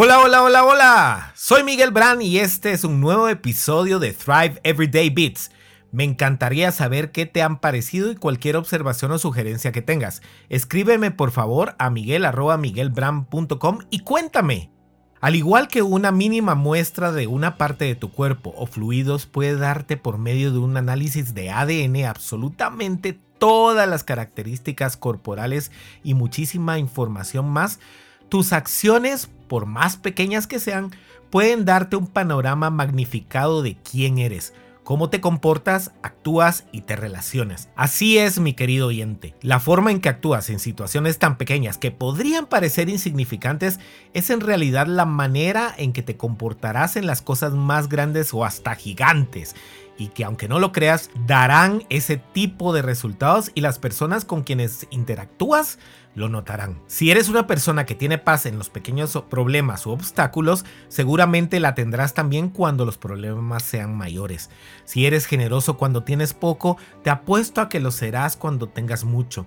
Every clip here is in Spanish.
Hola, hola, hola, hola. Soy Miguel Brand y este es un nuevo episodio de Thrive Everyday Beats. Me encantaría saber qué te han parecido y cualquier observación o sugerencia que tengas. Escríbeme por favor a miguel.miguelbrand.com y cuéntame. Al igual que una mínima muestra de una parte de tu cuerpo o fluidos puede darte por medio de un análisis de ADN absolutamente todas las características corporales y muchísima información más, tus acciones, por más pequeñas que sean, pueden darte un panorama magnificado de quién eres, cómo te comportas, actúas y te relacionas. Así es, mi querido oyente. La forma en que actúas en situaciones tan pequeñas que podrían parecer insignificantes es en realidad la manera en que te comportarás en las cosas más grandes o hasta gigantes y que aunque no lo creas, darán ese tipo de resultados y las personas con quienes interactúas lo notarán. Si eres una persona que tiene paz en los pequeños problemas u obstáculos, seguramente la tendrás también cuando los problemas sean mayores. Si eres generoso cuando tienes poco, te apuesto a que lo serás cuando tengas mucho.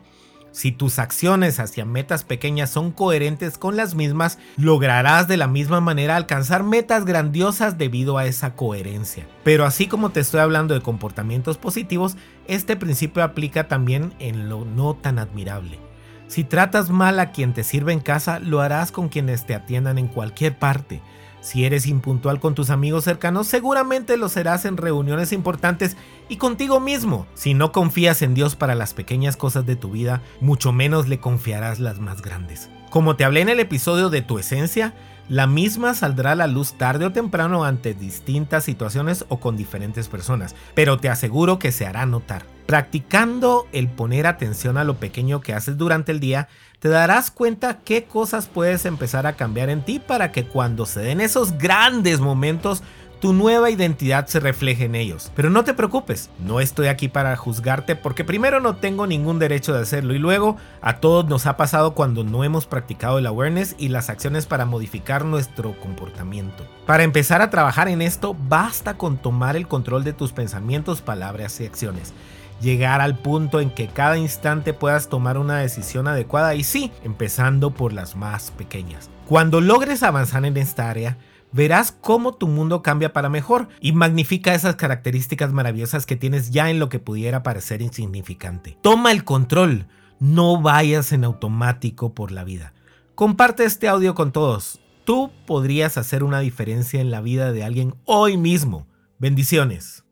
Si tus acciones hacia metas pequeñas son coherentes con las mismas, lograrás de la misma manera alcanzar metas grandiosas debido a esa coherencia. Pero así como te estoy hablando de comportamientos positivos, este principio aplica también en lo no tan admirable. Si tratas mal a quien te sirve en casa, lo harás con quienes te atiendan en cualquier parte. Si eres impuntual con tus amigos cercanos, seguramente lo serás en reuniones importantes y contigo mismo. Si no confías en Dios para las pequeñas cosas de tu vida, mucho menos le confiarás las más grandes. Como te hablé en el episodio de tu esencia, la misma saldrá a la luz tarde o temprano ante distintas situaciones o con diferentes personas, pero te aseguro que se hará notar. Practicando el poner atención a lo pequeño que haces durante el día, te darás cuenta qué cosas puedes empezar a cambiar en ti para que cuando se den esos grandes momentos tu nueva identidad se refleje en ellos. Pero no te preocupes, no estoy aquí para juzgarte porque primero no tengo ningún derecho de hacerlo y luego a todos nos ha pasado cuando no hemos practicado el awareness y las acciones para modificar nuestro comportamiento. Para empezar a trabajar en esto, basta con tomar el control de tus pensamientos, palabras y acciones llegar al punto en que cada instante puedas tomar una decisión adecuada y sí, empezando por las más pequeñas. Cuando logres avanzar en esta área, verás cómo tu mundo cambia para mejor y magnifica esas características maravillosas que tienes ya en lo que pudiera parecer insignificante. Toma el control, no vayas en automático por la vida. Comparte este audio con todos. Tú podrías hacer una diferencia en la vida de alguien hoy mismo. Bendiciones.